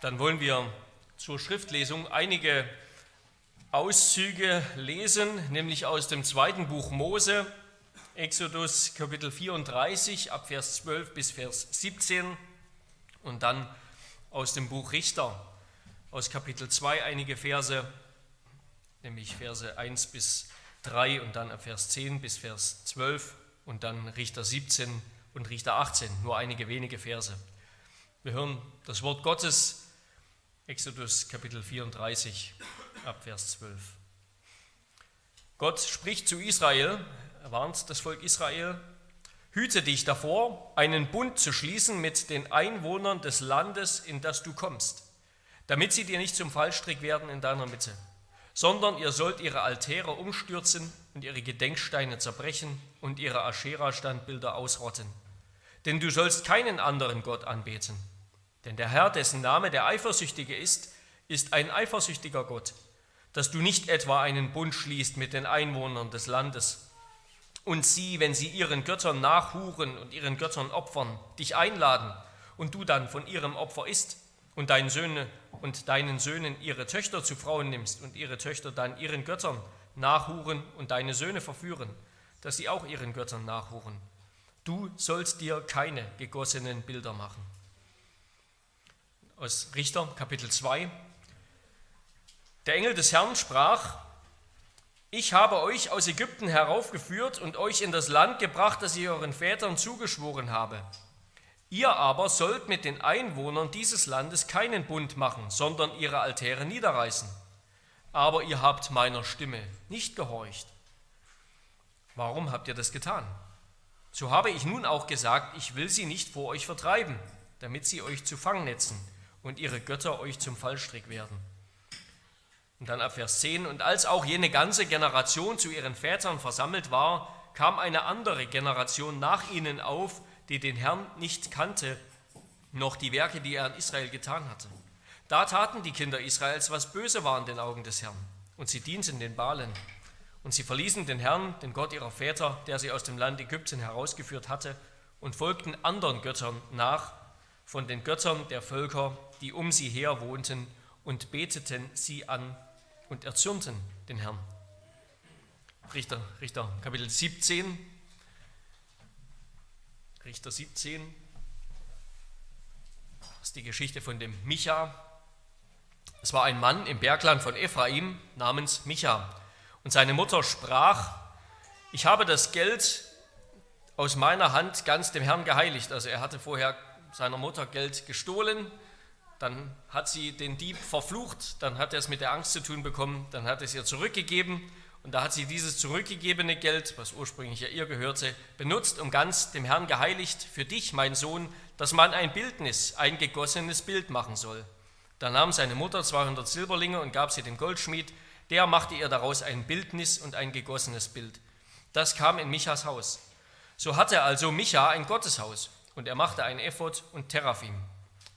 Dann wollen wir zur Schriftlesung einige Auszüge lesen, nämlich aus dem zweiten Buch Mose, Exodus Kapitel 34 ab Vers 12 bis Vers 17 und dann aus dem Buch Richter, aus Kapitel 2 einige Verse, nämlich Verse 1 bis 3 und dann ab Vers 10 bis Vers 12 und dann Richter 17 und Richter 18, nur einige wenige Verse. Wir hören das Wort Gottes Exodus Kapitel 34 ab Vers 12. Gott spricht zu Israel, er warnt das Volk Israel, hüte dich davor, einen Bund zu schließen mit den Einwohnern des Landes, in das du kommst, damit sie dir nicht zum Fallstrick werden in deiner Mitte, sondern ihr sollt ihre Altäre umstürzen und ihre Gedenksteine zerbrechen und ihre Aschera-Standbilder ausrotten. Denn du sollst keinen anderen Gott anbeten denn der Herr, dessen Name der Eifersüchtige ist, ist ein eifersüchtiger Gott, dass du nicht etwa einen Bund schließt mit den Einwohnern des Landes und sie, wenn sie ihren Göttern nachhuren und ihren Göttern opfern, dich einladen und du dann von ihrem Opfer isst und deinen Söhne und deinen Söhnen ihre Töchter zu Frauen nimmst und ihre Töchter dann ihren Göttern nachhuren und deine Söhne verführen, dass sie auch ihren Göttern nachhuren. Du sollst dir keine gegossenen Bilder machen aus Richter Kapitel 2. Der Engel des Herrn sprach, ich habe euch aus Ägypten heraufgeführt und euch in das Land gebracht, das ich euren Vätern zugeschworen habe. Ihr aber sollt mit den Einwohnern dieses Landes keinen Bund machen, sondern ihre Altäre niederreißen. Aber ihr habt meiner Stimme nicht gehorcht. Warum habt ihr das getan? So habe ich nun auch gesagt, ich will sie nicht vor euch vertreiben, damit sie euch zu Fangnetzen und ihre Götter euch zum Fallstrick werden. Und dann ab Vers 10, und als auch jene ganze Generation zu ihren Vätern versammelt war, kam eine andere Generation nach ihnen auf, die den Herrn nicht kannte, noch die Werke, die er an Israel getan hatte. Da taten die Kinder Israels, was böse war in den Augen des Herrn, und sie dienten den Balen. Und sie verließen den Herrn, den Gott ihrer Väter, der sie aus dem Land Ägypten herausgeführt hatte, und folgten anderen Göttern nach, von den Göttern der Völker, die um sie her wohnten, und beteten sie an und erzürnten den Herrn. Richter, Richter Kapitel 17. Richter 17. Das ist die Geschichte von dem Micha. Es war ein Mann im Bergland von Ephraim namens Micha. Und seine Mutter sprach, ich habe das Geld aus meiner Hand ganz dem Herrn geheiligt. Also er hatte vorher seiner Mutter Geld gestohlen, dann hat sie den Dieb verflucht, dann hat er es mit der Angst zu tun bekommen, dann hat er es ihr zurückgegeben und da hat sie dieses zurückgegebene Geld, was ursprünglich ja ihr gehörte, benutzt, um ganz dem Herrn geheiligt für dich, mein Sohn, dass man ein Bildnis, ein gegossenes Bild machen soll. Da nahm seine Mutter 200 Silberlinge und gab sie dem Goldschmied, der machte ihr daraus ein Bildnis und ein gegossenes Bild. Das kam in Michas Haus. So hatte also Micha ein Gotteshaus und er machte einen Ephod und Teraphim.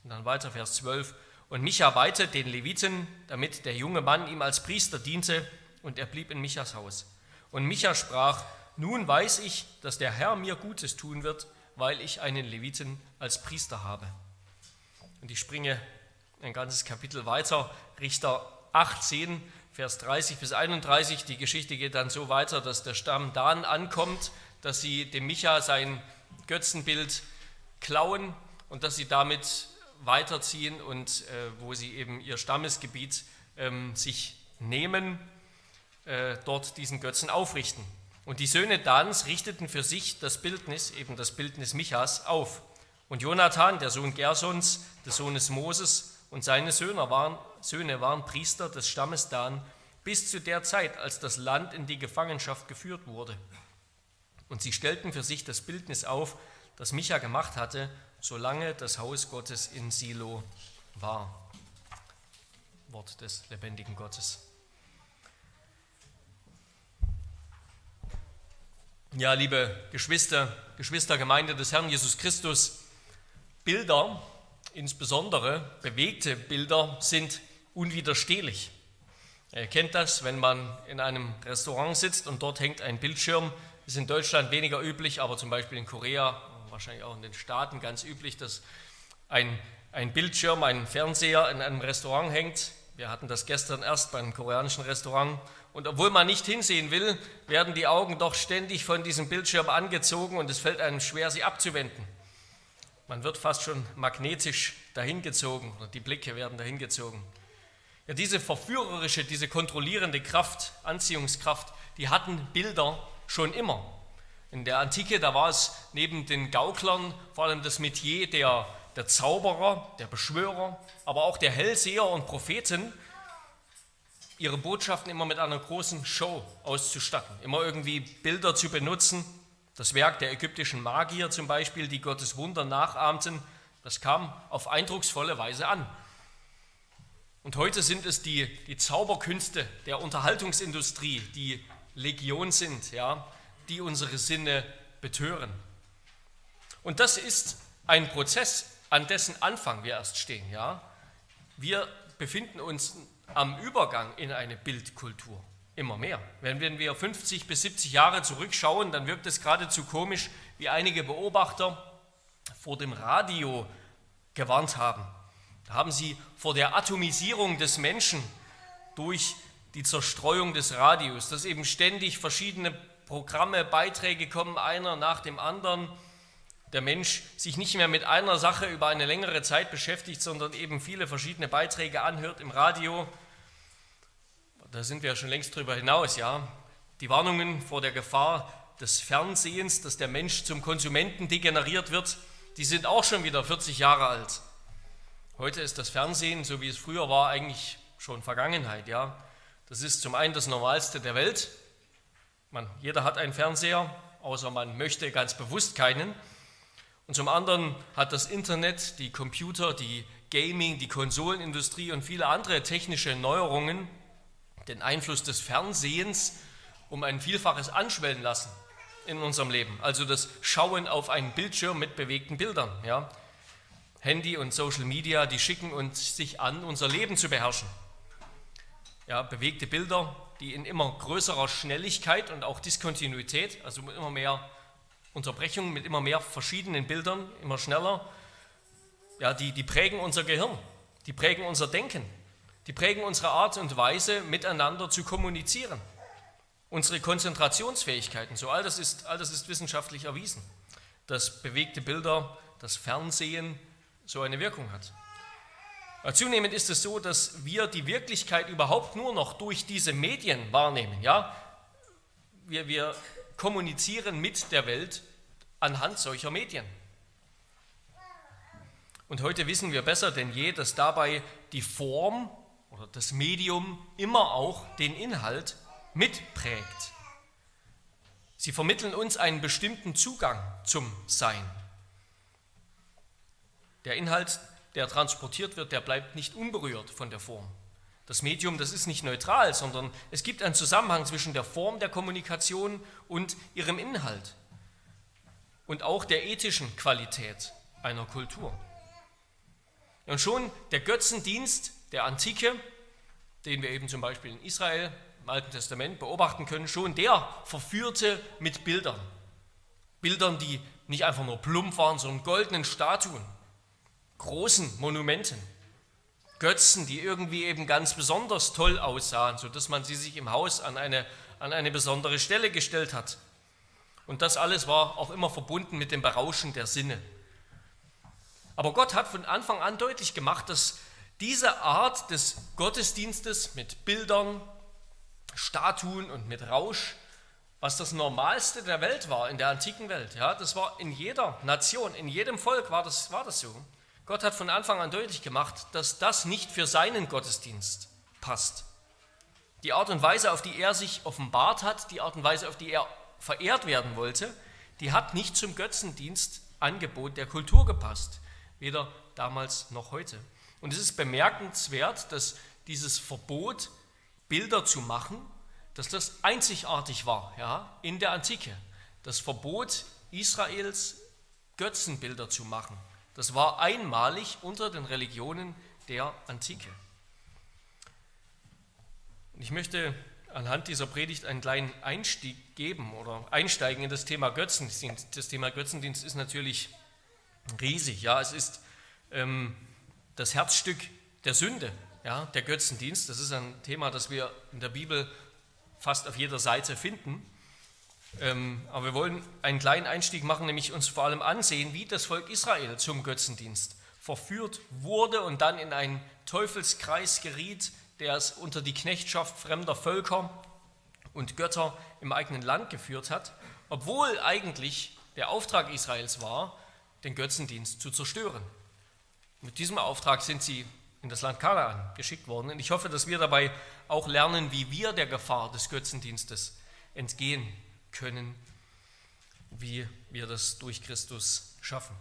Und dann weiter Vers 12. Und Micha weihte den Leviten, damit der junge Mann ihm als Priester diente, und er blieb in Michas Haus. Und Micha sprach, nun weiß ich, dass der Herr mir Gutes tun wird, weil ich einen Leviten als Priester habe. Und ich springe ein ganzes Kapitel weiter, Richter 18, Vers 30 bis 31. Die Geschichte geht dann so weiter, dass der Stamm Dan ankommt, dass sie dem Micha sein Götzenbild klauen und dass sie damit weiterziehen und äh, wo sie eben ihr Stammesgebiet ähm, sich nehmen, äh, dort diesen Götzen aufrichten. Und die Söhne Dans richteten für sich das Bildnis, eben das Bildnis Michas, auf. Und Jonathan, der Sohn Gersons, des Sohnes Moses, und seine Söhne waren, Söhne waren Priester des Stammes Dan bis zu der Zeit, als das Land in die Gefangenschaft geführt wurde. Und sie stellten für sich das Bildnis auf, das Micha gemacht hatte, solange das Haus Gottes in Silo war. Wort des lebendigen Gottes. Ja, liebe Geschwister, Geschwistergemeinde des Herrn Jesus Christus, Bilder, insbesondere bewegte Bilder, sind unwiderstehlich. Ihr kennt das, wenn man in einem Restaurant sitzt und dort hängt ein Bildschirm. Ist in Deutschland weniger üblich, aber zum Beispiel in Korea wahrscheinlich auch in den Staaten ganz üblich, dass ein, ein Bildschirm, ein Fernseher in einem Restaurant hängt. Wir hatten das gestern erst beim koreanischen Restaurant. Und obwohl man nicht hinsehen will, werden die Augen doch ständig von diesem Bildschirm angezogen und es fällt einem schwer, sie abzuwenden. Man wird fast schon magnetisch dahingezogen oder die Blicke werden dahingezogen. Ja, diese verführerische, diese kontrollierende Kraft, Anziehungskraft, die hatten Bilder schon immer. In der Antike, da war es neben den Gauklern vor allem das Metier der, der Zauberer, der Beschwörer, aber auch der Hellseher und Propheten, ihre Botschaften immer mit einer großen Show auszustatten, immer irgendwie Bilder zu benutzen. Das Werk der ägyptischen Magier zum Beispiel, die Gottes Wunder nachahmten, das kam auf eindrucksvolle Weise an. Und heute sind es die, die Zauberkünste der Unterhaltungsindustrie, die Legion sind, ja, die unsere Sinne betören. Und das ist ein Prozess, an dessen Anfang wir erst stehen. Ja. Wir befinden uns am Übergang in eine Bildkultur. Immer mehr. Wenn, wir 50 bis 70 Jahre zurückschauen, dann wirkt es geradezu komisch, wie einige Beobachter vor dem Radio gewarnt haben. Da haben sie vor der Atomisierung des Menschen durch die Zerstreuung des Radios, dass eben ständig verschiedene Programme, Beiträge kommen, einer nach dem anderen, der Mensch sich nicht mehr mit einer Sache über eine längere Zeit beschäftigt, sondern eben viele verschiedene Beiträge anhört im Radio, da sind wir ja schon längst drüber hinaus, ja. Die Warnungen vor der Gefahr des Fernsehens, dass der Mensch zum Konsumenten degeneriert wird, die sind auch schon wieder 40 Jahre alt. Heute ist das Fernsehen, so wie es früher war, eigentlich schon Vergangenheit, ja. Das ist zum einen das Normalste der Welt. Man, jeder hat einen Fernseher, außer man möchte ganz bewusst keinen. Und zum anderen hat das Internet, die Computer, die Gaming, die Konsolenindustrie und viele andere technische Neuerungen den Einfluss des Fernsehens um ein Vielfaches anschwellen lassen in unserem Leben. Also das Schauen auf einen Bildschirm mit bewegten Bildern. Ja. Handy und Social Media, die schicken uns sich an, unser Leben zu beherrschen. Ja, bewegte Bilder, die in immer größerer Schnelligkeit und auch Diskontinuität, also mit immer mehr Unterbrechungen, mit immer mehr verschiedenen Bildern, immer schneller, ja, die, die prägen unser Gehirn, die prägen unser Denken, die prägen unsere Art und Weise, miteinander zu kommunizieren. Unsere Konzentrationsfähigkeiten, so all das ist, all das ist wissenschaftlich erwiesen, dass bewegte Bilder, das Fernsehen so eine Wirkung hat. Aber zunehmend ist es so, dass wir die Wirklichkeit überhaupt nur noch durch diese Medien wahrnehmen. Ja? Wir, wir kommunizieren mit der Welt anhand solcher Medien. Und heute wissen wir besser denn je, dass dabei die Form oder das Medium immer auch den Inhalt mitprägt. Sie vermitteln uns einen bestimmten Zugang zum Sein. Der Inhalt, der transportiert wird, der bleibt nicht unberührt von der Form. Das Medium, das ist nicht neutral, sondern es gibt einen Zusammenhang zwischen der Form der Kommunikation und ihrem Inhalt und auch der ethischen Qualität einer Kultur. Und schon der Götzendienst der Antike, den wir eben zum Beispiel in Israel im Alten Testament beobachten können, schon der verführte mit Bildern. Bildern, die nicht einfach nur plump waren, sondern goldenen Statuen, großen Monumenten, Götzen, die irgendwie eben ganz besonders toll aussahen, sodass man sie sich im Haus an eine, an eine besondere Stelle gestellt hat. Und das alles war auch immer verbunden mit dem Berauschen der Sinne. Aber Gott hat von Anfang an deutlich gemacht, dass diese Art des Gottesdienstes mit Bildern, Statuen und mit Rausch, was das Normalste der Welt war, in der antiken Welt, ja, das war in jeder Nation, in jedem Volk war das, war das so. Gott hat von Anfang an deutlich gemacht, dass das nicht für seinen Gottesdienst passt. Die Art und Weise, auf die er sich offenbart hat, die Art und Weise, auf die er verehrt werden wollte, die hat nicht zum Götzendienstangebot der Kultur gepasst, weder damals noch heute. Und es ist bemerkenswert, dass dieses Verbot, Bilder zu machen, dass das einzigartig war ja, in der Antike. Das Verbot Israels, Götzenbilder zu machen, das war einmalig unter den Religionen der Antike. Und ich möchte anhand dieser Predigt einen kleinen Einstieg geben oder einsteigen in das Thema Götzendienst. Das Thema Götzendienst ist natürlich riesig. Ja, es ist ähm, das Herzstück der Sünde, ja, der Götzendienst. Das ist ein Thema, das wir in der Bibel fast auf jeder Seite finden. Ähm, aber wir wollen einen kleinen Einstieg machen, nämlich uns vor allem ansehen, wie das Volk Israel zum Götzendienst verführt wurde und dann in einen Teufelskreis geriet, der es unter die Knechtschaft fremder Völker und Götter im eigenen Land geführt hat, obwohl eigentlich der Auftrag Israels war, den Götzendienst zu zerstören. Mit diesem Auftrag sind sie in das Land Kanaan geschickt worden. Und ich hoffe, dass wir dabei auch lernen, wie wir der Gefahr des Götzendienstes entgehen können, wie wir das durch Christus schaffen.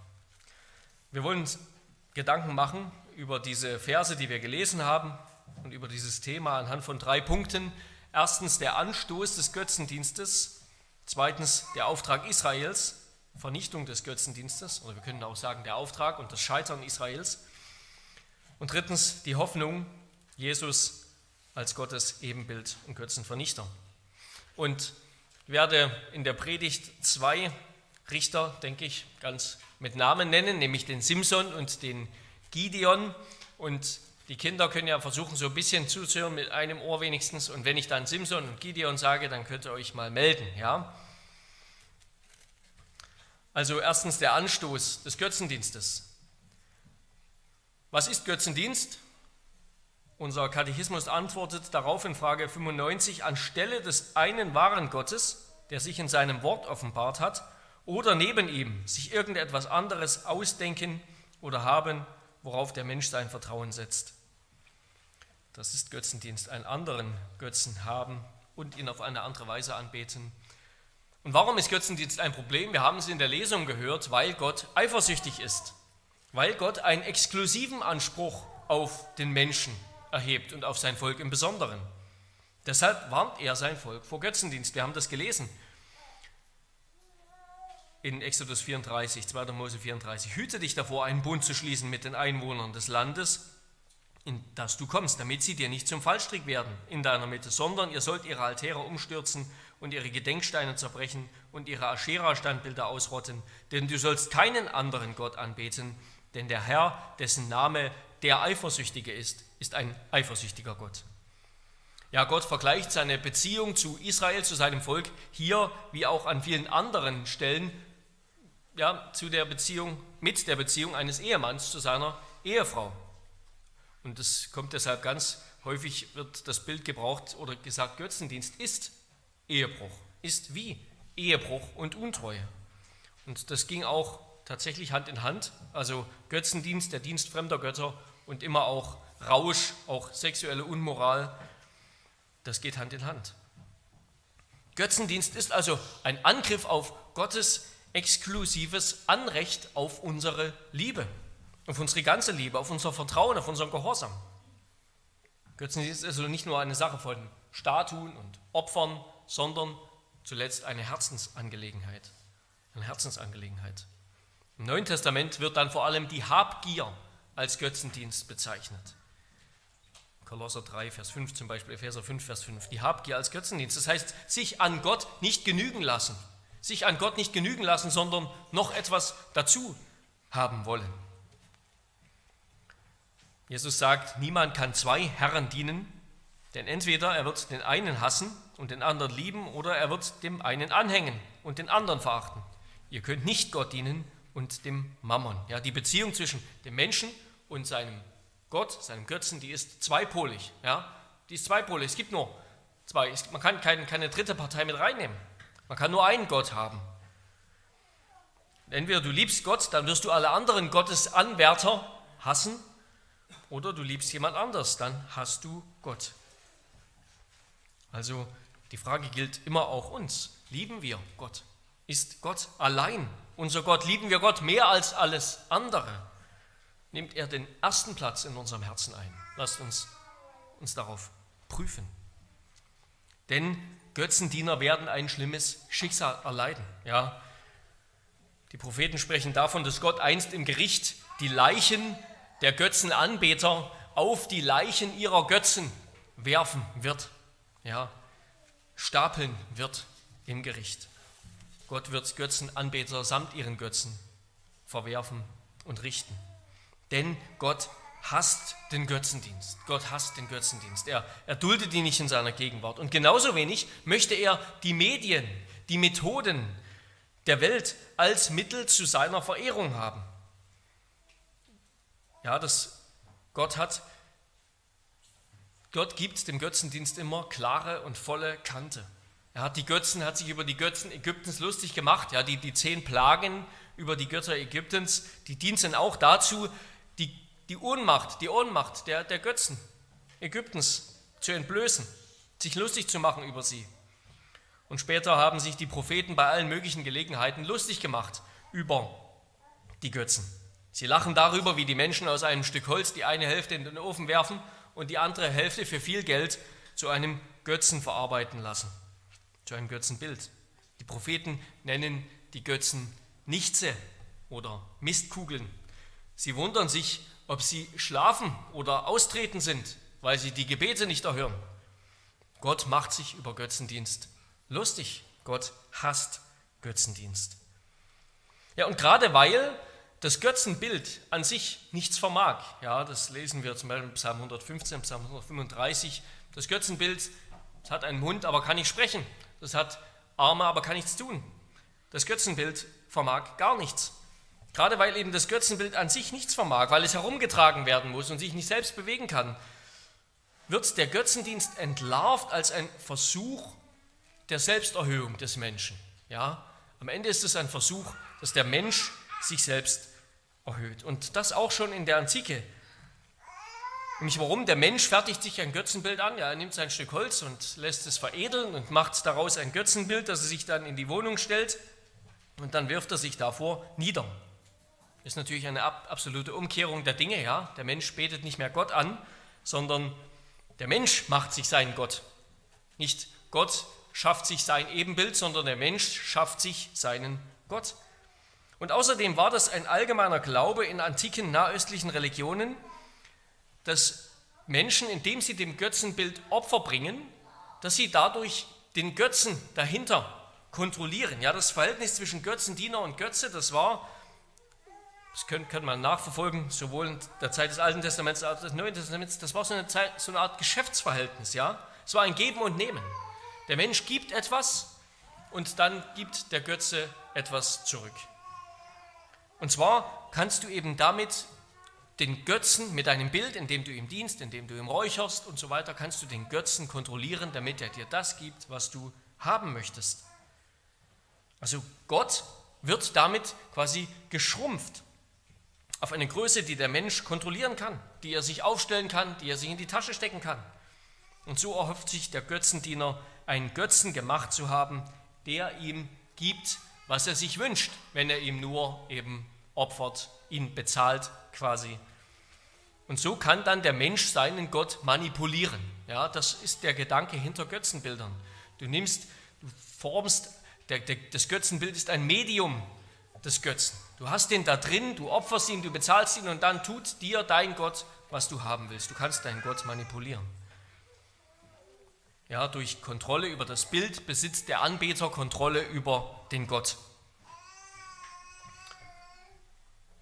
Wir wollen uns Gedanken machen über diese Verse, die wir gelesen haben und über dieses Thema anhand von drei Punkten. Erstens der Anstoß des Götzendienstes, zweitens der Auftrag Israels, Vernichtung des Götzendienstes, oder wir können auch sagen der Auftrag und das Scheitern Israels. Und drittens die Hoffnung, Jesus als Gottes Ebenbild und Götzenvernichter. Und werde in der Predigt zwei Richter, denke ich, ganz mit Namen nennen, nämlich den Simson und den Gideon. Und die Kinder können ja versuchen, so ein bisschen zuzuhören, mit einem Ohr wenigstens. Und wenn ich dann Simson und Gideon sage, dann könnt ihr euch mal melden. Ja? Also erstens der Anstoß des Götzendienstes. Was ist Götzendienst? Unser Katechismus antwortet darauf in Frage 95, anstelle des einen wahren Gottes, der sich in seinem Wort offenbart hat, oder neben ihm sich irgendetwas anderes ausdenken oder haben, worauf der Mensch sein Vertrauen setzt. Das ist Götzendienst, einen anderen Götzen haben und ihn auf eine andere Weise anbeten. Und warum ist Götzendienst ein Problem? Wir haben es in der Lesung gehört, weil Gott eifersüchtig ist, weil Gott einen exklusiven Anspruch auf den Menschen erhebt und auf sein Volk im Besonderen. Deshalb warnt er sein Volk vor Götzendienst. Wir haben das gelesen in Exodus 34, 2. Mose 34. Hüte dich davor, einen Bund zu schließen mit den Einwohnern des Landes, in das du kommst, damit sie dir nicht zum Fallstrick werden in deiner Mitte, sondern ihr sollt ihre Altäre umstürzen und ihre Gedenksteine zerbrechen und ihre Aschera-Standbilder ausrotten, denn du sollst keinen anderen Gott anbeten, denn der Herr, dessen Name der Eifersüchtige ist, ist ein eifersüchtiger Gott. Ja, Gott vergleicht seine Beziehung zu Israel, zu seinem Volk, hier wie auch an vielen anderen Stellen, ja, zu der Beziehung, mit der Beziehung eines Ehemanns zu seiner Ehefrau. Und das kommt deshalb ganz häufig, wird das Bild gebraucht oder gesagt, Götzendienst ist Ehebruch, ist wie Ehebruch und Untreue. Und das ging auch tatsächlich Hand in Hand, also Götzendienst, der Dienst fremder Götter und immer auch Rausch, auch sexuelle Unmoral, das geht Hand in Hand. Götzendienst ist also ein Angriff auf Gottes exklusives Anrecht auf unsere Liebe, auf unsere ganze Liebe, auf unser Vertrauen, auf unseren Gehorsam. Götzendienst ist also nicht nur eine Sache von Statuen und Opfern, sondern zuletzt eine Herzensangelegenheit. Eine Herzensangelegenheit. Im Neuen Testament wird dann vor allem die Habgier als Götzendienst bezeichnet. Kolosser 3, Vers 5 zum Beispiel, Epheser 5, Vers 5. Die Habgier als Götzendienst. Das heißt, sich an Gott nicht genügen lassen. Sich an Gott nicht genügen lassen, sondern noch etwas dazu haben wollen. Jesus sagt, niemand kann zwei Herren dienen, denn entweder er wird den einen hassen und den anderen lieben oder er wird dem einen anhängen und den anderen verachten. Ihr könnt nicht Gott dienen und dem Mammon. Ja, die Beziehung zwischen dem Menschen und seinem Gott, seinem Götzen, die ist zweipolig. Ja? Die ist zweipolig. Es gibt nur zwei. Man kann keine, keine dritte Partei mit reinnehmen. Man kann nur einen Gott haben. Entweder du liebst Gott, dann wirst du alle anderen Gottesanwärter hassen, oder du liebst jemand anders, dann hast du Gott. Also die Frage gilt immer auch uns. Lieben wir Gott? Ist Gott allein unser Gott? Lieben wir Gott mehr als alles andere? Nimmt er den ersten Platz in unserem Herzen ein. Lasst uns uns darauf prüfen. Denn Götzendiener werden ein schlimmes Schicksal erleiden. Ja, die Propheten sprechen davon, dass Gott einst im Gericht die Leichen der Götzenanbeter auf die Leichen ihrer Götzen werfen wird. Ja, stapeln wird im Gericht. Gott wird Götzenanbeter samt ihren Götzen verwerfen und richten. Denn Gott hasst den Götzendienst. Gott hasst den Götzendienst. Er, er duldet ihn nicht in seiner Gegenwart. Und genauso wenig möchte er die Medien, die Methoden der Welt als Mittel zu seiner Verehrung haben. Ja, das Gott hat, Gott gibt dem Götzendienst immer klare und volle Kante. Er hat die Götzen, hat sich über die Götzen Ägyptens lustig gemacht. Ja, die, die zehn Plagen über die Götter Ägyptens, die dienten auch dazu, die, Ohnmacht, die Ohnmacht der, der Götzen Ägyptens zu entblößen, sich lustig zu machen über sie. Und später haben sich die Propheten bei allen möglichen Gelegenheiten lustig gemacht über die Götzen. Sie lachen darüber, wie die Menschen aus einem Stück Holz die eine Hälfte in den Ofen werfen und die andere Hälfte für viel Geld zu einem Götzen verarbeiten lassen, zu einem Götzenbild. Die Propheten nennen die Götzen Nichtse oder Mistkugeln. Sie wundern sich, ob sie schlafen oder austreten sind, weil sie die Gebete nicht erhören. Gott macht sich über Götzendienst lustig. Gott hasst Götzendienst. Ja, und gerade weil das Götzenbild an sich nichts vermag. Ja, das lesen wir zum Beispiel in Psalm 115, Psalm 135. Das Götzenbild das hat einen Mund, aber kann nicht sprechen. Das hat Arme, aber kann nichts tun. Das Götzenbild vermag gar nichts. Gerade weil eben das Götzenbild an sich nichts vermag, weil es herumgetragen werden muss und sich nicht selbst bewegen kann, wird der Götzendienst entlarvt als ein Versuch der Selbsterhöhung des Menschen. Ja, am Ende ist es ein Versuch, dass der Mensch sich selbst erhöht. Und das auch schon in der Antike. Nämlich warum? Der Mensch fertigt sich ein Götzenbild an. Ja, er nimmt sein Stück Holz und lässt es veredeln und macht daraus ein Götzenbild, das er sich dann in die Wohnung stellt. Und dann wirft er sich davor nieder. Ist natürlich eine absolute Umkehrung der Dinge. Ja? Der Mensch betet nicht mehr Gott an, sondern der Mensch macht sich seinen Gott. Nicht Gott schafft sich sein Ebenbild, sondern der Mensch schafft sich seinen Gott. Und außerdem war das ein allgemeiner Glaube in antiken nahöstlichen Religionen, dass Menschen, indem sie dem Götzenbild Opfer bringen, dass sie dadurch den Götzen dahinter kontrollieren. Ja, das Verhältnis zwischen Götzendiener und Götze, das war, das könnte, könnte man nachverfolgen, sowohl in der Zeit des Alten Testaments als auch des Neuen Testaments, das war so eine, Zeit, so eine Art Geschäftsverhältnis. Ja, es war ein Geben und Nehmen. Der Mensch gibt etwas und dann gibt der Götze etwas zurück. Und zwar kannst du eben damit den Götzen mit deinem Bild, indem du ihm dienst, indem du ihm räucherst und so weiter, kannst du den Götzen kontrollieren, damit er dir das gibt, was du haben möchtest. Also Gott wird damit quasi geschrumpft auf eine Größe, die der Mensch kontrollieren kann, die er sich aufstellen kann, die er sich in die Tasche stecken kann. Und so erhofft sich der Götzendiener, einen Götzen gemacht zu haben, der ihm gibt, was er sich wünscht, wenn er ihm nur eben opfert, ihn bezahlt quasi. Und so kann dann der Mensch seinen Gott manipulieren. Ja, das ist der Gedanke hinter Götzenbildern. Du nimmst, du formst, der, der, das Götzenbild ist ein Medium des Götzen. Du hast den da drin, du opferst ihn, du bezahlst ihn und dann tut dir dein Gott, was du haben willst. Du kannst deinen Gott manipulieren. Ja, durch Kontrolle über das Bild besitzt der Anbeter Kontrolle über den Gott.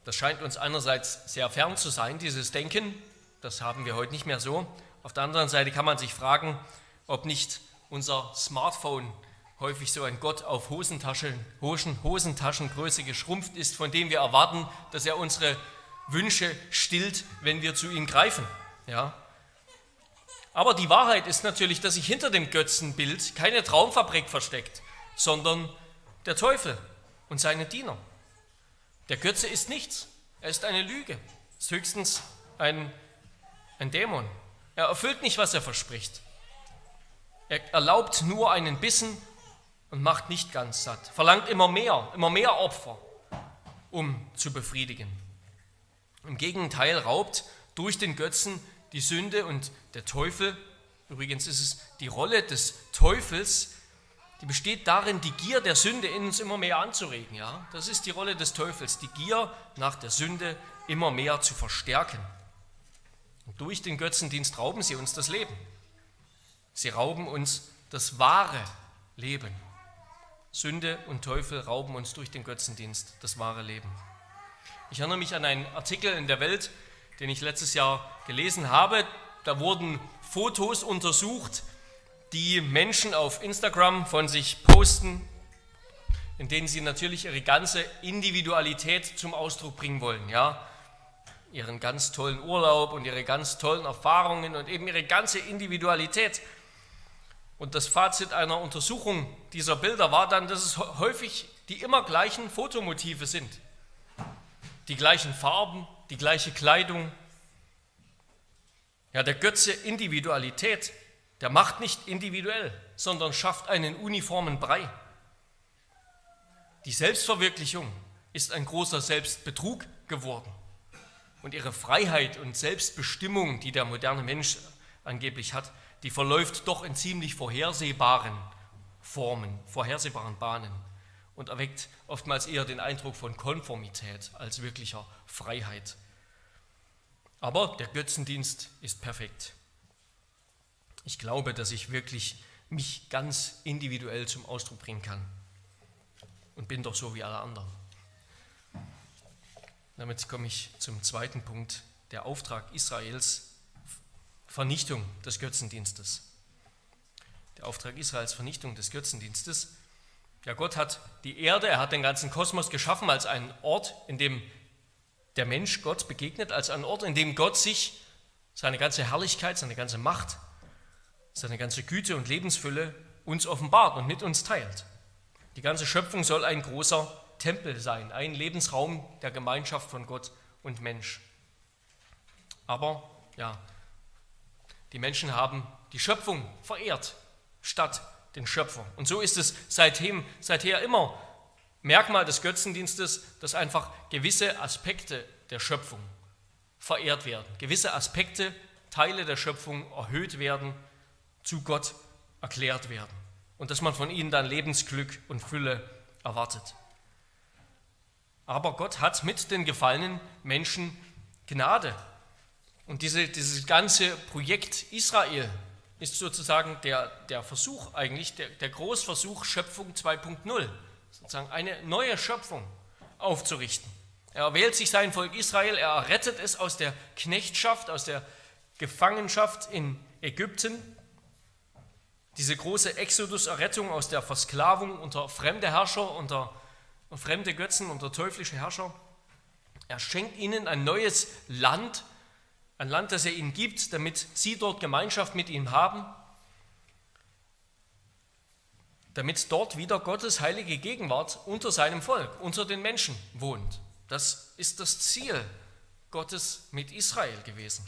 Das scheint uns einerseits sehr fern zu sein, dieses Denken. Das haben wir heute nicht mehr so. Auf der anderen Seite kann man sich fragen, ob nicht unser Smartphone häufig so ein Gott auf Hosentaschen, Hosentaschengröße geschrumpft ist, von dem wir erwarten, dass er unsere Wünsche stillt, wenn wir zu ihm greifen. Ja, aber die Wahrheit ist natürlich, dass sich hinter dem Götzenbild keine Traumfabrik versteckt, sondern der Teufel und seine Diener. Der Götze ist nichts, er ist eine Lüge, ist höchstens ein, ein Dämon. Er erfüllt nicht, was er verspricht. Er erlaubt nur einen Bissen und macht nicht ganz satt, verlangt immer mehr, immer mehr Opfer, um zu befriedigen. Im Gegenteil raubt durch den Götzen die Sünde und der Teufel, übrigens ist es die Rolle des Teufels, die besteht darin, die Gier der Sünde in uns immer mehr anzuregen. Ja? Das ist die Rolle des Teufels, die Gier nach der Sünde immer mehr zu verstärken. Und durch den Götzendienst rauben sie uns das Leben. Sie rauben uns das wahre Leben. Sünde und Teufel rauben uns durch den Götzendienst das wahre Leben. Ich erinnere mich an einen Artikel in der Welt, den ich letztes Jahr gelesen habe. Da wurden Fotos untersucht, die Menschen auf Instagram von sich posten, in denen sie natürlich ihre ganze Individualität zum Ausdruck bringen wollen. Ja? Ihren ganz tollen Urlaub und ihre ganz tollen Erfahrungen und eben ihre ganze Individualität. Und das Fazit einer Untersuchung dieser Bilder war dann, dass es häufig die immer gleichen Fotomotive sind. Die gleichen Farben, die gleiche Kleidung. Ja, der Götze Individualität, der macht nicht individuell, sondern schafft einen uniformen Brei. Die Selbstverwirklichung ist ein großer Selbstbetrug geworden. Und ihre Freiheit und Selbstbestimmung, die der moderne Mensch angeblich hat, die verläuft doch in ziemlich vorhersehbaren Formen, vorhersehbaren Bahnen und erweckt oftmals eher den Eindruck von Konformität als wirklicher Freiheit. Aber der Götzendienst ist perfekt. Ich glaube, dass ich wirklich mich ganz individuell zum Ausdruck bringen kann und bin doch so wie alle anderen. Damit komme ich zum zweiten Punkt, der Auftrag Israels Vernichtung des Götzendienstes. Der Auftrag Israels, Vernichtung des Götzendienstes. Ja, Gott hat die Erde, er hat den ganzen Kosmos geschaffen als einen Ort, in dem der Mensch Gott begegnet, als einen Ort, in dem Gott sich seine ganze Herrlichkeit, seine ganze Macht, seine ganze Güte und Lebensfülle uns offenbart und mit uns teilt. Die ganze Schöpfung soll ein großer Tempel sein, ein Lebensraum der Gemeinschaft von Gott und Mensch. Aber ja, die Menschen haben die Schöpfung verehrt statt den Schöpfer. Und so ist es seitdem, seither immer Merkmal des Götzendienstes, dass einfach gewisse Aspekte der Schöpfung verehrt werden. Gewisse Aspekte, Teile der Schöpfung erhöht werden, zu Gott erklärt werden. Und dass man von ihnen dann Lebensglück und Fülle erwartet. Aber Gott hat mit den gefallenen Menschen Gnade und diese, dieses ganze Projekt Israel ist sozusagen der, der Versuch eigentlich, der, der Großversuch Schöpfung 2.0, sozusagen eine neue Schöpfung aufzurichten. Er erwählt sich sein Volk Israel, er rettet es aus der Knechtschaft, aus der Gefangenschaft in Ägypten. Diese große Exodus-Errettung aus der Versklavung unter fremde Herrscher, unter fremde Götzen, unter teuflische Herrscher. Er schenkt ihnen ein neues Land, ein Land, das er ihnen gibt, damit sie dort Gemeinschaft mit ihm haben, damit dort wieder Gottes heilige Gegenwart unter seinem Volk, unter den Menschen wohnt. Das ist das Ziel Gottes mit Israel gewesen.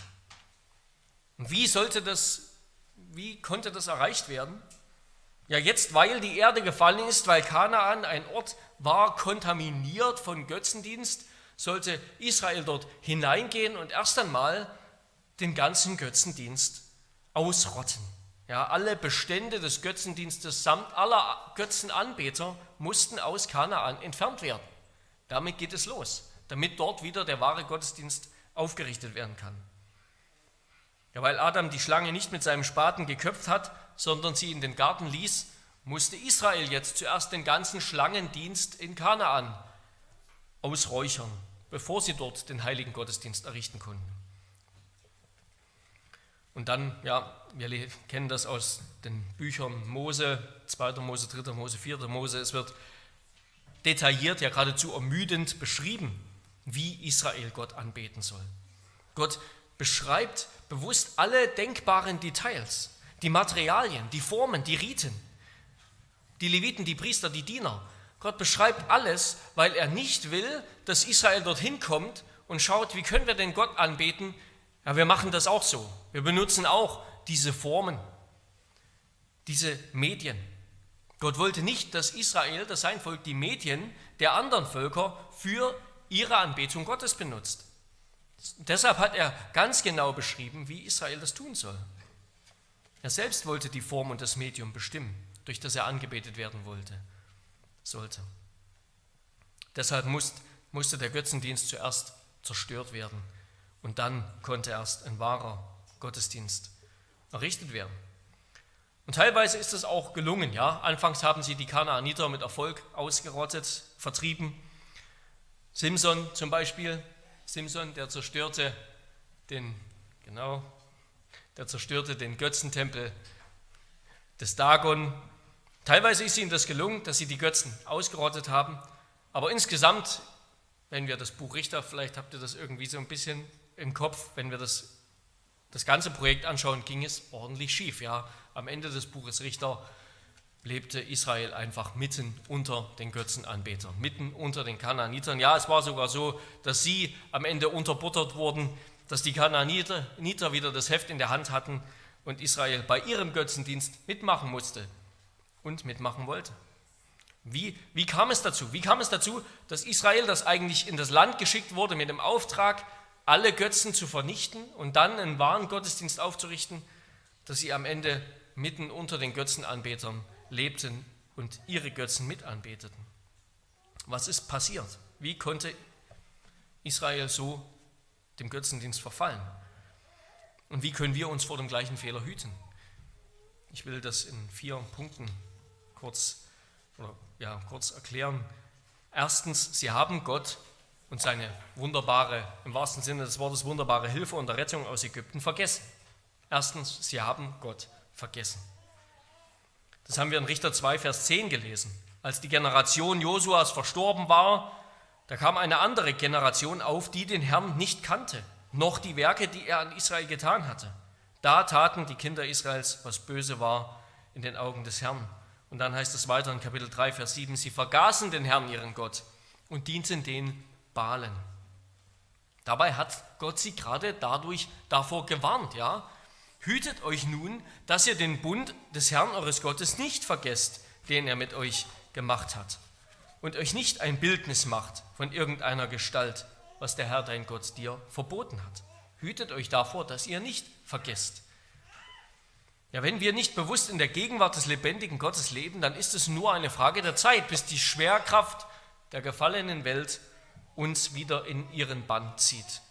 Und wie sollte das, wie konnte das erreicht werden? Ja, jetzt, weil die Erde gefallen ist, weil Kanaan ein Ort war, kontaminiert von Götzendienst, sollte Israel dort hineingehen und erst einmal den ganzen Götzendienst ausrotten. Ja, alle Bestände des Götzendienstes samt aller Götzenanbeter mussten aus Kanaan entfernt werden. Damit geht es los, damit dort wieder der wahre Gottesdienst aufgerichtet werden kann. Ja, weil Adam die Schlange nicht mit seinem Spaten geköpft hat, sondern sie in den Garten ließ, musste Israel jetzt zuerst den ganzen Schlangendienst in Kanaan ausräuchern, bevor sie dort den heiligen Gottesdienst errichten konnten. Und dann, ja, wir kennen das aus den Büchern Mose, 2. Mose, 3. Mose, 4. Mose. Es wird detailliert, ja geradezu ermüdend beschrieben, wie Israel Gott anbeten soll. Gott beschreibt bewusst alle denkbaren Details, die Materialien, die Formen, die Riten, die Leviten, die Priester, die Diener. Gott beschreibt alles, weil er nicht will, dass Israel dorthin kommt und schaut, wie können wir denn Gott anbeten, ja, wir machen das auch so. Wir benutzen auch diese Formen, diese Medien. Gott wollte nicht, dass Israel, dass sein Volk, die Medien der anderen Völker für ihre Anbetung Gottes benutzt. Deshalb hat er ganz genau beschrieben, wie Israel das tun soll. Er selbst wollte die Form und das Medium bestimmen, durch das er angebetet werden wollte, sollte. Deshalb musste der Götzendienst zuerst zerstört werden und dann konnte erst ein wahrer Gottesdienst errichtet werden. Und teilweise ist es auch gelungen. Ja? Anfangs haben sie die Kanaaniter mit Erfolg ausgerottet, vertrieben. Simson zum Beispiel, Simson, der zerstörte den, genau, der zerstörte den Götzentempel des Dagon. Teilweise ist ihnen das gelungen, dass sie die Götzen ausgerottet haben, aber insgesamt, wenn wir das Buch Richter, vielleicht habt ihr das irgendwie so ein bisschen im Kopf, wenn wir das, das ganze Projekt anschauen, ging es ordentlich schief. Ja? Am Ende des Buches Richter lebte Israel einfach mitten unter den Götzenanbetern, mitten unter den Kanaanitern. Ja, es war sogar so, dass sie am Ende unterbuttert wurden, dass die Kanaaniter wieder das Heft in der Hand hatten und Israel bei ihrem Götzendienst mitmachen musste und mitmachen wollte. Wie, wie kam es dazu? Wie kam es dazu, dass Israel, das eigentlich in das Land geschickt wurde mit dem Auftrag, alle Götzen zu vernichten und dann einen wahren Gottesdienst aufzurichten, dass sie am Ende mitten unter den Götzenanbetern lebten und ihre Götzen mitanbeteten. Was ist passiert? Wie konnte Israel so dem Götzendienst verfallen? Und wie können wir uns vor dem gleichen Fehler hüten? Ich will das in vier Punkten kurz, oder, ja, kurz erklären. Erstens, sie haben Gott und seine wunderbare, im wahrsten Sinne des Wortes wunderbare Hilfe und Rettung aus Ägypten vergessen. Erstens, sie haben Gott vergessen. Das haben wir in Richter 2, Vers 10 gelesen. Als die Generation Josuas verstorben war, da kam eine andere Generation auf, die den Herrn nicht kannte, noch die Werke, die er an Israel getan hatte. Da taten die Kinder Israels, was böse war in den Augen des Herrn. Und dann heißt es weiter in Kapitel 3, Vers 7, sie vergaßen den Herrn, ihren Gott, und dienten den Balen. Dabei hat Gott sie gerade dadurch davor gewarnt, ja, Hütet euch nun, dass ihr den Bund des Herrn eures Gottes nicht vergesst, den er mit euch gemacht hat, und euch nicht ein Bildnis macht von irgendeiner Gestalt, was der Herr dein Gott dir verboten hat. Hütet euch davor, dass ihr nicht vergesst. Ja, wenn wir nicht bewusst in der Gegenwart des lebendigen Gottes leben, dann ist es nur eine Frage der Zeit, bis die Schwerkraft der gefallenen Welt uns wieder in ihren Bann zieht,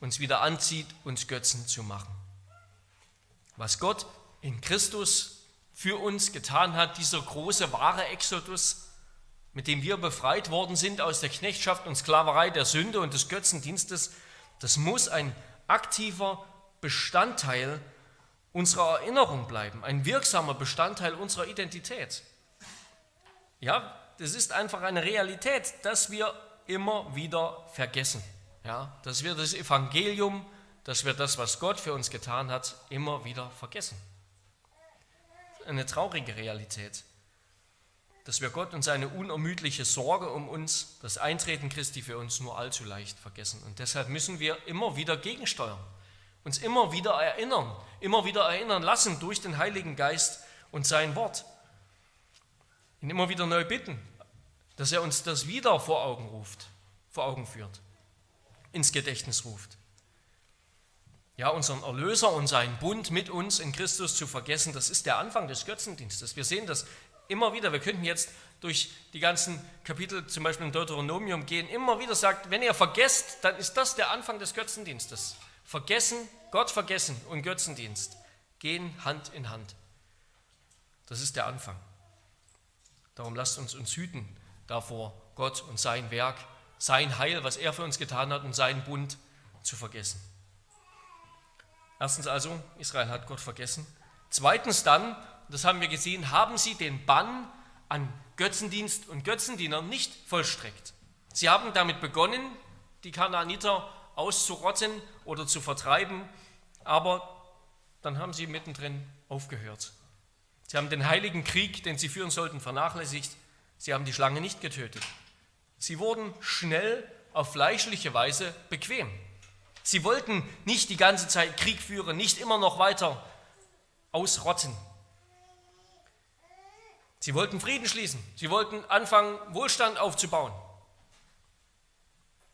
uns wieder anzieht, uns Götzen zu machen was Gott in Christus für uns getan hat, dieser große wahre Exodus, mit dem wir befreit worden sind aus der Knechtschaft und Sklaverei der Sünde und des Götzendienstes, das muss ein aktiver Bestandteil unserer Erinnerung bleiben, ein wirksamer Bestandteil unserer Identität. Ja, das ist einfach eine Realität, dass wir immer wieder vergessen. Ja, dass wir das Evangelium dass wir das, was Gott für uns getan hat, immer wieder vergessen. Eine traurige Realität, dass wir Gott und seine unermüdliche Sorge um uns, das Eintreten Christi für uns nur allzu leicht vergessen. Und deshalb müssen wir immer wieder gegensteuern, uns immer wieder erinnern, immer wieder erinnern lassen durch den Heiligen Geist und sein Wort. Ihn immer wieder neu bitten, dass er uns das wieder vor Augen ruft, vor Augen führt, ins Gedächtnis ruft ja, unseren Erlöser und seinen Bund mit uns in Christus zu vergessen, das ist der Anfang des Götzendienstes. Wir sehen das immer wieder. Wir könnten jetzt durch die ganzen Kapitel, zum Beispiel in Deuteronomium gehen, immer wieder sagt, wenn ihr vergesst, dann ist das der Anfang des Götzendienstes. Vergessen, Gott vergessen und Götzendienst gehen Hand in Hand. Das ist der Anfang. Darum lasst uns uns hüten davor, Gott und sein Werk, sein Heil, was er für uns getan hat und seinen Bund zu vergessen. Erstens also, Israel hat Gott vergessen. Zweitens dann, das haben wir gesehen, haben sie den Bann an Götzendienst und Götzendienern nicht vollstreckt. Sie haben damit begonnen, die Kanaaniter auszurotten oder zu vertreiben, aber dann haben sie mittendrin aufgehört. Sie haben den heiligen Krieg, den sie führen sollten, vernachlässigt. Sie haben die Schlange nicht getötet. Sie wurden schnell auf fleischliche Weise bequem. Sie wollten nicht die ganze Zeit Krieg führen, nicht immer noch weiter ausrotten. Sie wollten Frieden schließen. Sie wollten anfangen, Wohlstand aufzubauen.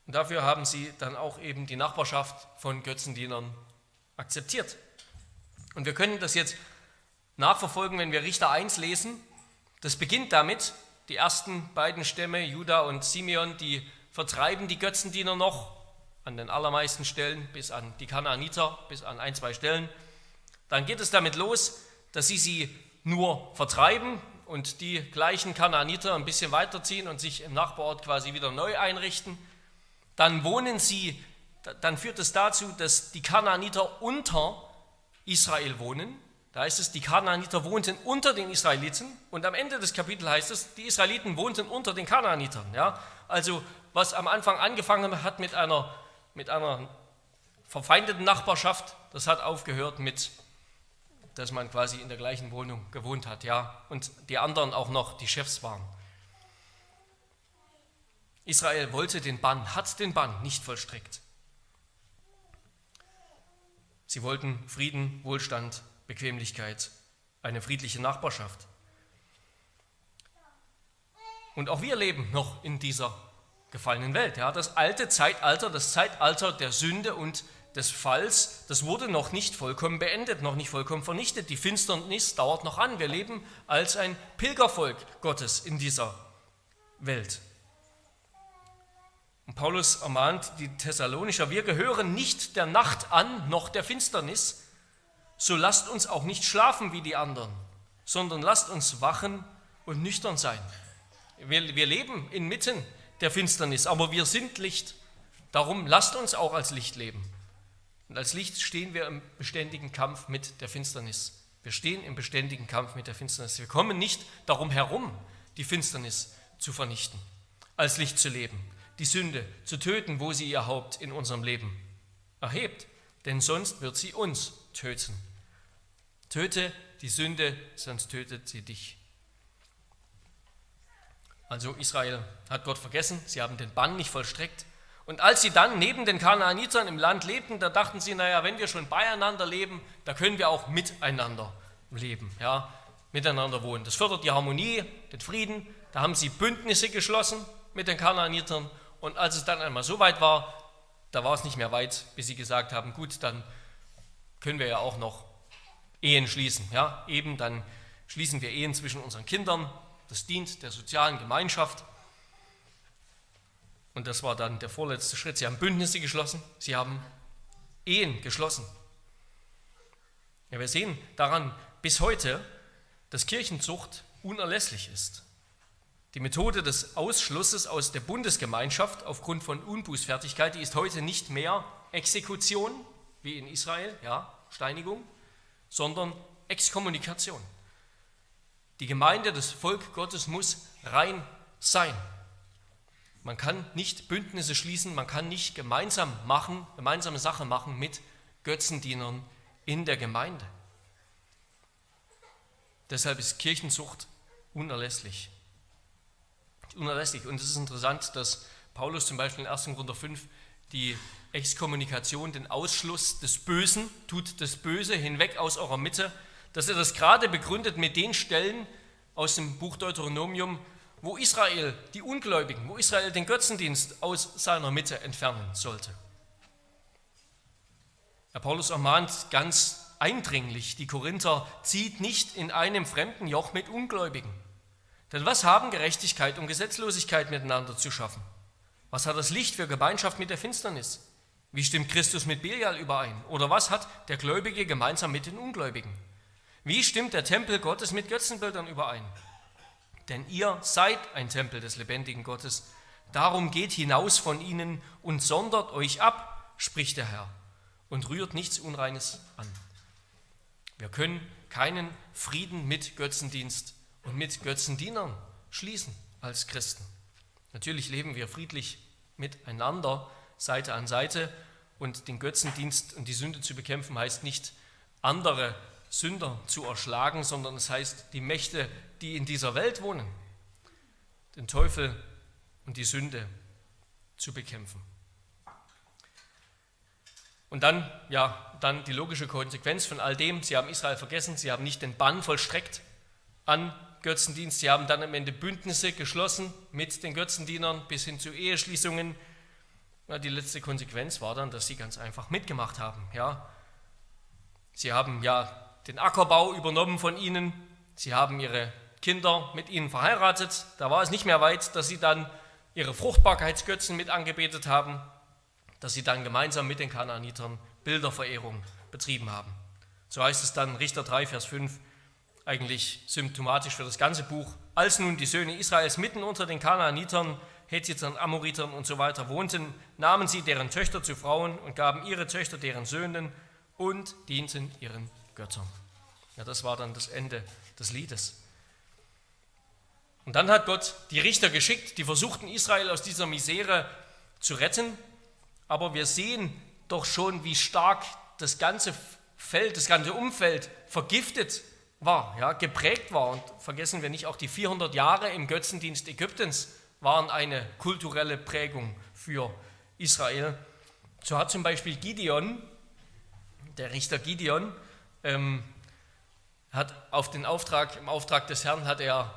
Und dafür haben sie dann auch eben die Nachbarschaft von Götzendienern akzeptiert. Und wir können das jetzt nachverfolgen, wenn wir Richter 1 lesen. Das beginnt damit, die ersten beiden Stämme, Juda und Simeon, die vertreiben die Götzendiener noch an den allermeisten Stellen, bis an die Kanaaniter, bis an ein, zwei Stellen. Dann geht es damit los, dass sie sie nur vertreiben und die gleichen Kanaaniter ein bisschen weiterziehen und sich im Nachbarort quasi wieder neu einrichten. dann wohnen sie, dann führt es dazu, dass die Kanaaniter unter Israel wohnen. Da heißt es, die Kanaaniter wohnten unter den Israeliten und am Ende des Kapitels heißt es, die Israeliten wohnten unter den Kanaanitern. Ja? Also was am Anfang angefangen hat mit einer, mit einer verfeindeten Nachbarschaft, das hat aufgehört mit, dass man quasi in der gleichen Wohnung gewohnt hat, ja, und die anderen auch noch die Chefs waren. Israel wollte den Bann, hat den Bann nicht vollstreckt. Sie wollten Frieden, Wohlstand, Bequemlichkeit, eine friedliche Nachbarschaft. Und auch wir leben noch in dieser gefallenen Welt. Ja, das alte Zeitalter, das Zeitalter der Sünde und des Falls, das wurde noch nicht vollkommen beendet, noch nicht vollkommen vernichtet. Die Finsternis dauert noch an. Wir leben als ein Pilgervolk Gottes in dieser Welt. Und Paulus ermahnt die Thessalonicher, wir gehören nicht der Nacht an, noch der Finsternis, so lasst uns auch nicht schlafen wie die anderen, sondern lasst uns wachen und nüchtern sein. Wir, wir leben inmitten der Finsternis, aber wir sind Licht. Darum lasst uns auch als Licht leben. Und als Licht stehen wir im beständigen Kampf mit der Finsternis. Wir stehen im beständigen Kampf mit der Finsternis. Wir kommen nicht darum herum, die Finsternis zu vernichten, als Licht zu leben, die Sünde zu töten, wo sie ihr Haupt in unserem Leben erhebt, denn sonst wird sie uns töten. Töte die Sünde, sonst tötet sie dich. Also Israel hat Gott vergessen, sie haben den Bann nicht vollstreckt. Und als sie dann neben den Kanaanitern im Land lebten, da dachten sie, naja, wenn wir schon beieinander leben, da können wir auch miteinander leben, ja, miteinander wohnen. Das fördert die Harmonie, den Frieden. Da haben sie Bündnisse geschlossen mit den Kanaanitern. Und als es dann einmal so weit war, da war es nicht mehr weit, bis sie gesagt haben, gut, dann können wir ja auch noch Ehen schließen. Ja, eben dann schließen wir Ehen zwischen unseren Kindern, das dient der sozialen Gemeinschaft. Und das war dann der vorletzte Schritt. Sie haben Bündnisse geschlossen, sie haben Ehen geschlossen. Ja, wir sehen daran bis heute, dass Kirchenzucht unerlässlich ist. Die Methode des Ausschlusses aus der Bundesgemeinschaft aufgrund von Unbußfertigkeit, die ist heute nicht mehr Exekution, wie in Israel, ja, Steinigung, sondern Exkommunikation. Die Gemeinde, das Volk Gottes muss rein sein. Man kann nicht Bündnisse schließen, man kann nicht gemeinsam machen, gemeinsame Sache machen mit Götzendienern in der Gemeinde. Deshalb ist Kirchenzucht unerlässlich. Unerlässlich. Und es ist interessant, dass Paulus zum Beispiel in 1. Korinther 5 die Exkommunikation, den Ausschluss des Bösen, tut das Böse hinweg aus eurer Mitte, dass er das gerade begründet mit den Stellen aus dem Buch Deuteronomium, wo Israel, die Ungläubigen, wo Israel den Götzendienst aus seiner Mitte entfernen sollte. Herr Paulus ermahnt ganz eindringlich die Korinther, zieht nicht in einem fremden Joch mit Ungläubigen. Denn was haben Gerechtigkeit und Gesetzlosigkeit miteinander zu schaffen? Was hat das Licht für Gemeinschaft mit der Finsternis? Wie stimmt Christus mit Belial überein? Oder was hat der Gläubige gemeinsam mit den Ungläubigen? Wie stimmt der Tempel Gottes mit Götzenbildern überein? Denn ihr seid ein Tempel des lebendigen Gottes. Darum geht hinaus von ihnen und sondert euch ab, spricht der Herr, und rührt nichts Unreines an. Wir können keinen Frieden mit Götzendienst und mit Götzendienern schließen als Christen. Natürlich leben wir friedlich miteinander, Seite an Seite, und den Götzendienst und die Sünde zu bekämpfen heißt nicht, andere Sünder zu erschlagen, sondern es heißt, die Mächte, die in dieser Welt wohnen, den Teufel und die Sünde zu bekämpfen. Und dann, ja, dann die logische Konsequenz von all dem, sie haben Israel vergessen, sie haben nicht den Bann vollstreckt an Götzendienst, sie haben dann am Ende Bündnisse geschlossen mit den Götzendienern bis hin zu Eheschließungen. Ja, die letzte Konsequenz war dann, dass sie ganz einfach mitgemacht haben. Ja. Sie haben ja den Ackerbau übernommen von ihnen. Sie haben ihre Kinder mit ihnen verheiratet. Da war es nicht mehr weit, dass sie dann ihre Fruchtbarkeitsgötzen mit angebetet haben, dass sie dann gemeinsam mit den Kanaanitern Bilderverehrung betrieben haben. So heißt es dann Richter 3, Vers 5, eigentlich symptomatisch für das ganze Buch. Als nun die Söhne Israels mitten unter den Kanaanitern Hethitern, Amoritern und so weiter wohnten, nahmen sie deren Töchter zu Frauen und gaben ihre Töchter deren Söhnen und dienten ihren Göttern. Ja, das war dann das Ende des Liedes. Und dann hat Gott die Richter geschickt, die versuchten Israel aus dieser Misere zu retten, aber wir sehen doch schon, wie stark das ganze Feld, das ganze Umfeld vergiftet war, ja, geprägt war. Und vergessen wir nicht, auch die 400 Jahre im Götzendienst Ägyptens waren eine kulturelle Prägung für Israel. So hat zum Beispiel Gideon, der Richter Gideon, ähm, hat auf den Auftrag, im Auftrag des Herrn hat er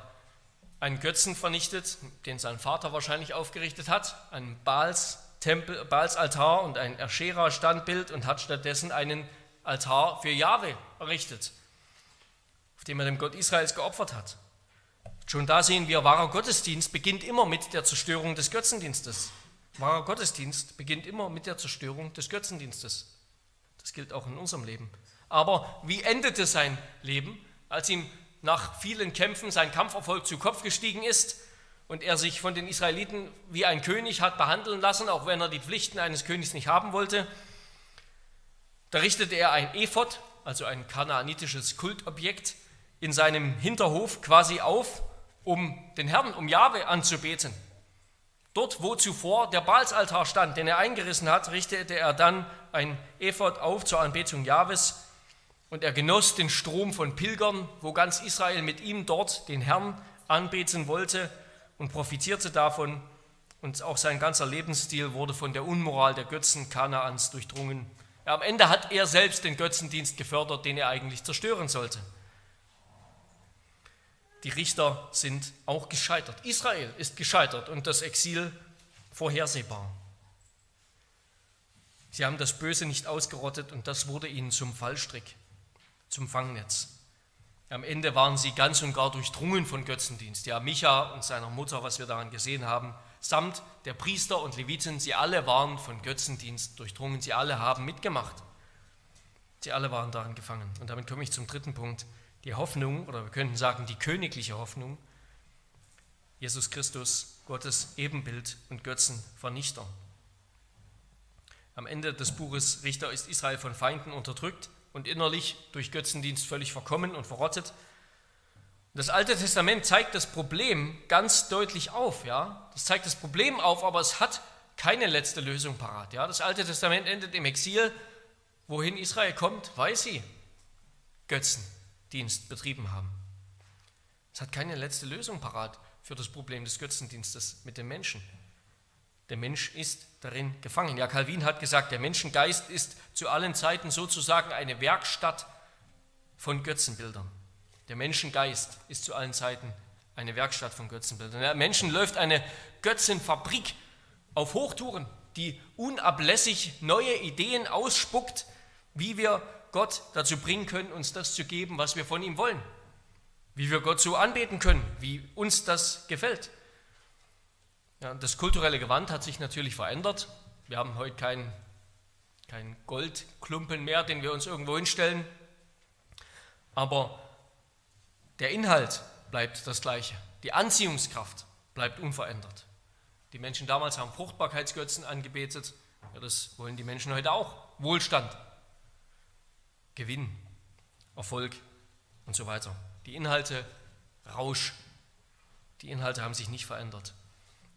einen Götzen vernichtet, den sein Vater wahrscheinlich aufgerichtet hat, einen Baals Tempel, Baals Altar und ein Aschera Standbild und hat stattdessen einen Altar für Jahwe errichtet, dem er dem Gott Israels geopfert hat. Schon da sehen wir, wahrer Gottesdienst beginnt immer mit der Zerstörung des Götzendienstes. Wahrer Gottesdienst beginnt immer mit der Zerstörung des Götzendienstes. Das gilt auch in unserem Leben. Aber wie endete sein Leben, als ihm nach vielen Kämpfen sein Kampferfolg zu Kopf gestiegen ist und er sich von den Israeliten wie ein König hat behandeln lassen, auch wenn er die Pflichten eines Königs nicht haben wollte. Da richtete er ein Ephod, also ein kanaanitisches Kultobjekt, in seinem Hinterhof quasi auf, um den Herrn, um Jahwe anzubeten. Dort, wo zuvor der Baalsaltar stand, den er eingerissen hat, richtete er dann ein Ephod auf zur Anbetung Jahwes und er genoss den Strom von Pilgern, wo ganz Israel mit ihm dort den Herrn anbeten wollte und profitierte davon. Und auch sein ganzer Lebensstil wurde von der Unmoral der Götzen Kanaans durchdrungen. Am Ende hat er selbst den Götzendienst gefördert, den er eigentlich zerstören sollte. Die Richter sind auch gescheitert. Israel ist gescheitert und das Exil vorhersehbar. Sie haben das Böse nicht ausgerottet und das wurde ihnen zum Fallstrick zum Fangnetz. Am Ende waren sie ganz und gar durchdrungen von Götzendienst. Ja, Micha und seiner Mutter, was wir daran gesehen haben, samt der Priester und Leviten, sie alle waren von Götzendienst durchdrungen, sie alle haben mitgemacht. Sie alle waren daran gefangen. Und damit komme ich zum dritten Punkt, die Hoffnung, oder wir könnten sagen die königliche Hoffnung, Jesus Christus, Gottes Ebenbild und Götzenvernichter. Am Ende des Buches Richter ist Israel von Feinden unterdrückt und innerlich durch Götzendienst völlig verkommen und verrottet. Das Alte Testament zeigt das Problem ganz deutlich auf, ja. Das zeigt das Problem auf, aber es hat keine letzte Lösung parat, ja. Das Alte Testament endet im Exil. Wohin Israel kommt, weil sie Götzendienst betrieben haben. Es hat keine letzte Lösung parat für das Problem des Götzendienstes mit den Menschen. Der Mensch ist darin gefangen. Ja, Calvin hat gesagt, der Menschengeist ist zu allen Zeiten sozusagen eine Werkstatt von Götzenbildern. Der Menschengeist ist zu allen Zeiten eine Werkstatt von Götzenbildern. Der Menschen läuft eine Götzenfabrik auf Hochtouren, die unablässig neue Ideen ausspuckt, wie wir Gott dazu bringen können, uns das zu geben, was wir von ihm wollen. Wie wir Gott so anbeten können, wie uns das gefällt. Ja, das kulturelle Gewand hat sich natürlich verändert. Wir haben heute keinen kein Goldklumpen mehr, den wir uns irgendwo hinstellen. Aber der Inhalt bleibt das gleiche. Die Anziehungskraft bleibt unverändert. Die Menschen damals haben Fruchtbarkeitsgötzen angebetet. Ja, das wollen die Menschen heute auch. Wohlstand, Gewinn, Erfolg und so weiter. Die Inhalte, Rausch, die Inhalte haben sich nicht verändert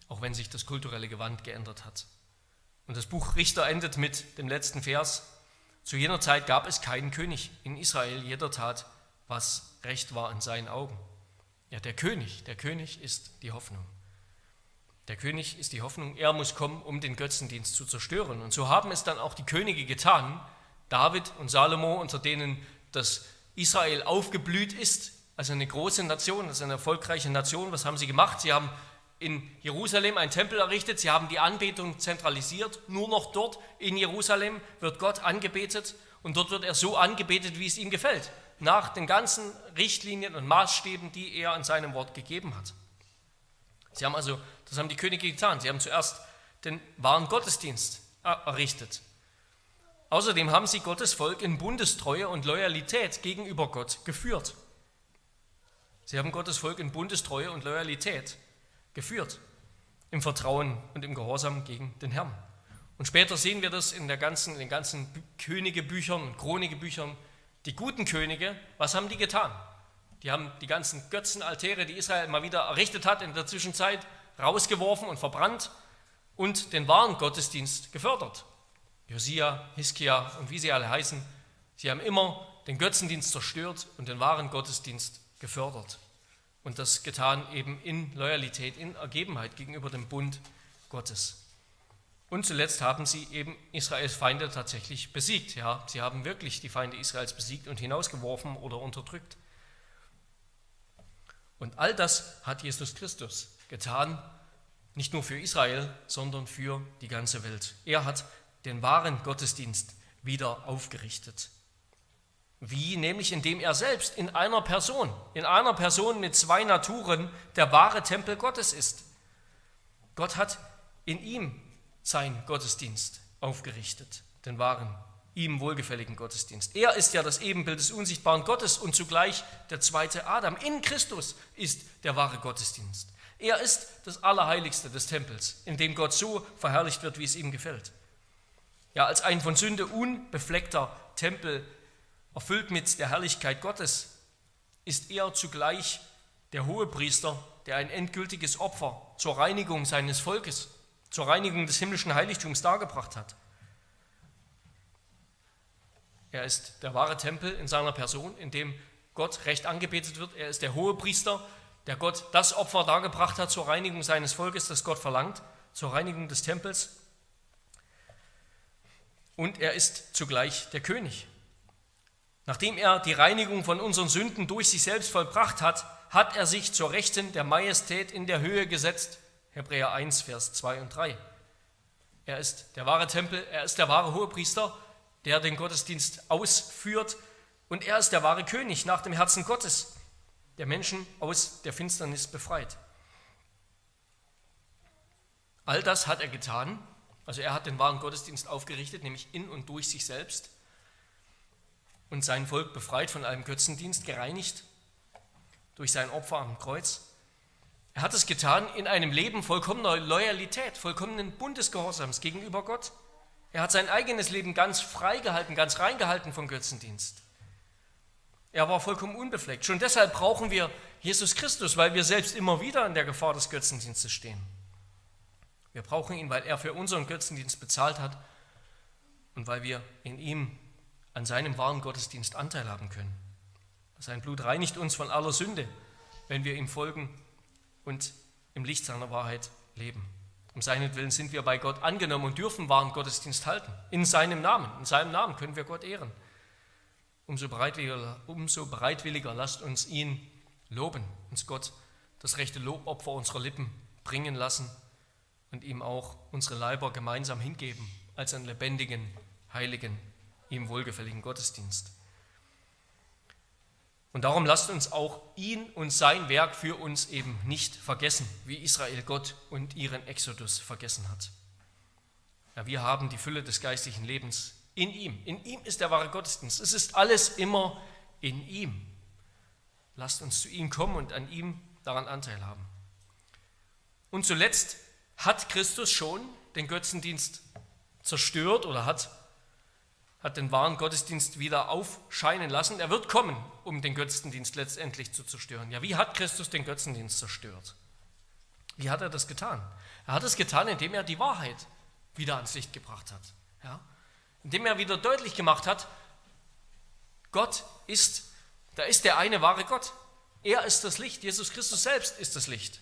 auch wenn sich das kulturelle Gewand geändert hat. Und das Buch Richter endet mit dem letzten Vers. Zu jener Zeit gab es keinen König in Israel, jeder tat, was recht war in seinen Augen. Ja, der König, der König ist die Hoffnung. Der König ist die Hoffnung, er muss kommen, um den Götzendienst zu zerstören. Und so haben es dann auch die Könige getan, David und Salomo, unter denen das Israel aufgeblüht ist, also eine große Nation, also eine erfolgreiche Nation. Was haben sie gemacht? Sie haben in Jerusalem einen Tempel errichtet, sie haben die Anbetung zentralisiert, nur noch dort in Jerusalem wird Gott angebetet und dort wird er so angebetet, wie es ihm gefällt, nach den ganzen Richtlinien und Maßstäben, die er in seinem Wort gegeben hat. Sie haben also, das haben die Könige getan, sie haben zuerst den wahren Gottesdienst errichtet. Außerdem haben sie Gottes Volk in Bundestreue und Loyalität gegenüber Gott geführt. Sie haben Gottes Volk in Bundestreue und Loyalität geführt. im Vertrauen und im Gehorsam gegen den Herrn. Und später sehen wir das in, der ganzen, in den ganzen Königebüchern und Chronikebüchern. Die guten Könige, was haben die getan? Die haben die ganzen Götzenaltäre, die Israel mal wieder errichtet hat, in der Zwischenzeit rausgeworfen und verbrannt und den wahren Gottesdienst gefördert. Josia, Hiskia und wie sie alle heißen, sie haben immer den Götzendienst zerstört und den wahren Gottesdienst gefördert. Und das getan eben in Loyalität, in Ergebenheit gegenüber dem Bund Gottes. Und zuletzt haben sie eben Israels Feinde tatsächlich besiegt. Ja, sie haben wirklich die Feinde Israels besiegt und hinausgeworfen oder unterdrückt. Und all das hat Jesus Christus getan, nicht nur für Israel, sondern für die ganze Welt. Er hat den wahren Gottesdienst wieder aufgerichtet. Wie? Nämlich indem er selbst in einer Person, in einer Person mit zwei Naturen der wahre Tempel Gottes ist. Gott hat in ihm sein Gottesdienst aufgerichtet, den wahren, ihm wohlgefälligen Gottesdienst. Er ist ja das Ebenbild des unsichtbaren Gottes und zugleich der zweite Adam. In Christus ist der wahre Gottesdienst. Er ist das Allerheiligste des Tempels, in dem Gott so verherrlicht wird, wie es ihm gefällt. Ja, als ein von Sünde unbefleckter Tempel erfüllt mit der Herrlichkeit Gottes, ist er zugleich der Hohepriester, der ein endgültiges Opfer zur Reinigung seines Volkes, zur Reinigung des himmlischen Heiligtums dargebracht hat. Er ist der wahre Tempel in seiner Person, in dem Gott recht angebetet wird. Er ist der Hohepriester, der Gott das Opfer dargebracht hat zur Reinigung seines Volkes, das Gott verlangt, zur Reinigung des Tempels. Und er ist zugleich der König, Nachdem er die Reinigung von unseren Sünden durch sich selbst vollbracht hat, hat er sich zur Rechten der Majestät in der Höhe gesetzt. Hebräer 1, Vers 2 und 3. Er ist der wahre Tempel, er ist der wahre Hohepriester, der den Gottesdienst ausführt und er ist der wahre König nach dem Herzen Gottes, der Menschen aus der Finsternis befreit. All das hat er getan, also er hat den wahren Gottesdienst aufgerichtet, nämlich in und durch sich selbst und sein Volk befreit von allem Götzendienst, gereinigt durch sein Opfer am Kreuz. Er hat es getan in einem Leben vollkommener Loyalität, vollkommenen Bundesgehorsams gegenüber Gott. Er hat sein eigenes Leben ganz frei gehalten, ganz reingehalten vom Götzendienst. Er war vollkommen unbefleckt. Schon deshalb brauchen wir Jesus Christus, weil wir selbst immer wieder in der Gefahr des Götzendienstes stehen. Wir brauchen ihn, weil er für unseren Götzendienst bezahlt hat und weil wir in ihm an seinem wahren Gottesdienst Anteil haben können. Sein Blut reinigt uns von aller Sünde, wenn wir ihm folgen und im Licht seiner Wahrheit leben. Um seinen Willen sind wir bei Gott angenommen und dürfen wahren Gottesdienst halten. In seinem Namen, in seinem Namen können wir Gott ehren. Umso bereitwilliger, umso bereitwilliger lasst uns ihn loben, uns Gott das rechte Lobopfer unserer Lippen bringen lassen und ihm auch unsere Leiber gemeinsam hingeben als einen lebendigen, heiligen ihm wohlgefälligen Gottesdienst. Und darum lasst uns auch ihn und sein Werk für uns eben nicht vergessen, wie Israel Gott und ihren Exodus vergessen hat. Ja, wir haben die Fülle des geistlichen Lebens in ihm. In ihm ist der wahre Gottesdienst. Es ist alles immer in ihm. Lasst uns zu ihm kommen und an ihm daran Anteil haben. Und zuletzt hat Christus schon den Götzendienst zerstört oder hat hat den wahren Gottesdienst wieder aufscheinen lassen. Er wird kommen, um den Götzendienst letztendlich zu zerstören. Ja, wie hat Christus den Götzendienst zerstört? Wie hat er das getan? Er hat es getan, indem er die Wahrheit wieder ans Licht gebracht hat. Ja? Indem er wieder deutlich gemacht hat, Gott ist, da ist der eine wahre Gott. Er ist das Licht, Jesus Christus selbst ist das Licht.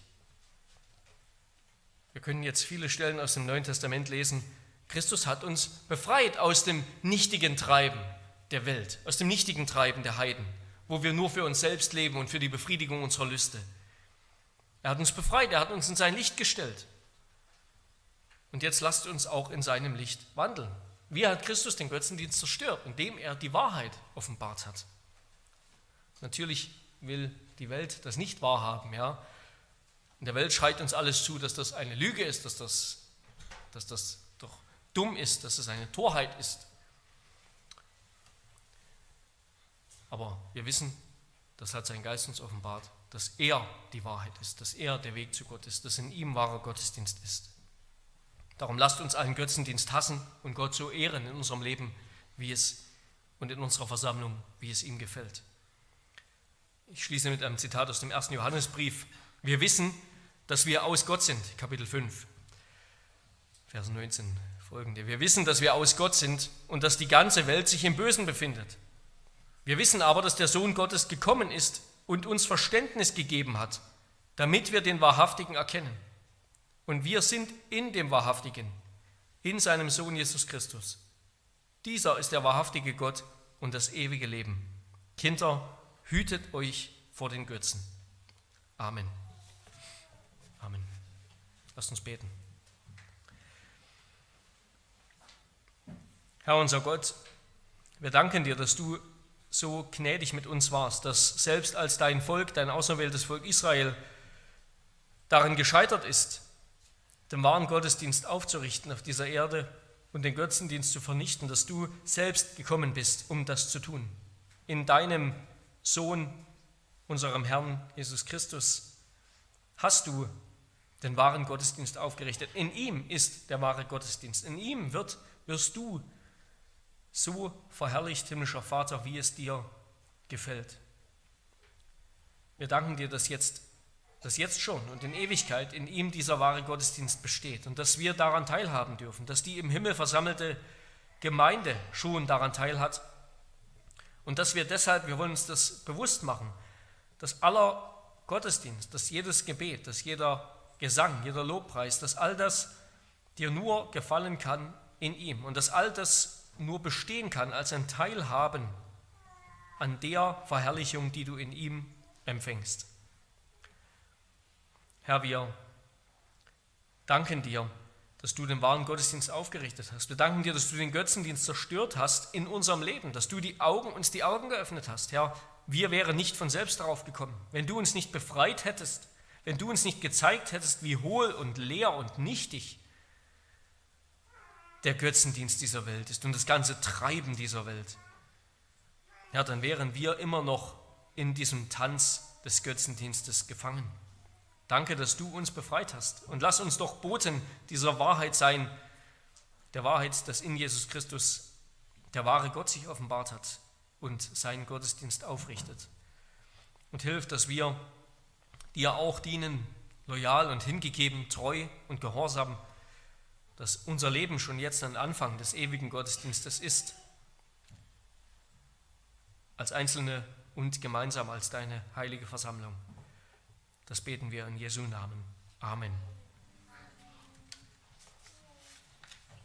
Wir können jetzt viele Stellen aus dem Neuen Testament lesen, Christus hat uns befreit aus dem nichtigen Treiben der Welt, aus dem nichtigen Treiben der Heiden, wo wir nur für uns selbst leben und für die Befriedigung unserer Lüste. Er hat uns befreit, er hat uns in sein Licht gestellt. Und jetzt lasst uns auch in seinem Licht wandeln. Wie hat Christus den Götzendienst zerstört? Indem er die Wahrheit offenbart hat. Natürlich will die Welt das nicht wahrhaben. Ja? In der Welt schreit uns alles zu, dass das eine Lüge ist, dass das, dass das dumm ist, dass es eine Torheit ist. Aber wir wissen, das hat sein Geist uns offenbart, dass er die Wahrheit ist, dass er der Weg zu Gott ist, dass in ihm wahrer Gottesdienst ist. Darum lasst uns allen Götzendienst hassen und Gott so ehren in unserem Leben, wie es und in unserer Versammlung, wie es ihm gefällt. Ich schließe mit einem Zitat aus dem ersten Johannesbrief. Wir wissen, dass wir aus Gott sind, Kapitel 5, Vers 19 folgende. Wir wissen, dass wir aus Gott sind und dass die ganze Welt sich im Bösen befindet. Wir wissen aber, dass der Sohn Gottes gekommen ist und uns Verständnis gegeben hat, damit wir den Wahrhaftigen erkennen. Und wir sind in dem Wahrhaftigen, in seinem Sohn Jesus Christus. Dieser ist der wahrhaftige Gott und das ewige Leben. Kinder, hütet euch vor den Götzen. Amen. Lasst uns beten. Herr unser Gott, wir danken dir, dass du so gnädig mit uns warst, dass selbst als dein Volk, dein auserwähltes Volk Israel, darin gescheitert ist, den wahren Gottesdienst aufzurichten auf dieser Erde und den Götzendienst zu vernichten, dass du selbst gekommen bist, um das zu tun. In deinem Sohn, unserem Herrn Jesus Christus, hast du den wahren Gottesdienst aufgerichtet. In ihm ist der wahre Gottesdienst. In ihm wird, wirst du so verherrlicht, himmlischer Vater, wie es dir gefällt. Wir danken dir, dass jetzt dass jetzt schon und in Ewigkeit in ihm dieser wahre Gottesdienst besteht und dass wir daran teilhaben dürfen, dass die im Himmel versammelte Gemeinde schon daran teilhat und dass wir deshalb, wir wollen uns das bewusst machen, dass aller Gottesdienst, dass jedes Gebet, dass jeder Gesang, jeder Lobpreis, dass all das dir nur gefallen kann in ihm und dass all das nur bestehen kann als ein Teilhaben an der Verherrlichung, die du in ihm empfängst. Herr, wir danken dir, dass du den wahren Gottesdienst aufgerichtet hast. Wir danken dir, dass du den Götzendienst zerstört hast in unserem Leben, dass du die Augen, uns die Augen geöffnet hast. Herr, wir wären nicht von selbst darauf gekommen. Wenn du uns nicht befreit hättest, wenn du uns nicht gezeigt hättest, wie hohl und leer und nichtig der Götzendienst dieser Welt ist und das ganze Treiben dieser Welt, ja, dann wären wir immer noch in diesem Tanz des Götzendienstes gefangen. Danke, dass du uns befreit hast. Und lass uns doch Boten dieser Wahrheit sein, der Wahrheit, dass in Jesus Christus der wahre Gott sich offenbart hat und seinen Gottesdienst aufrichtet. Und hilf, dass wir dir auch dienen, loyal und hingegeben, treu und gehorsam, dass unser Leben schon jetzt ein Anfang des ewigen Gottesdienstes ist, als Einzelne und gemeinsam als deine heilige Versammlung. Das beten wir in Jesu Namen. Amen.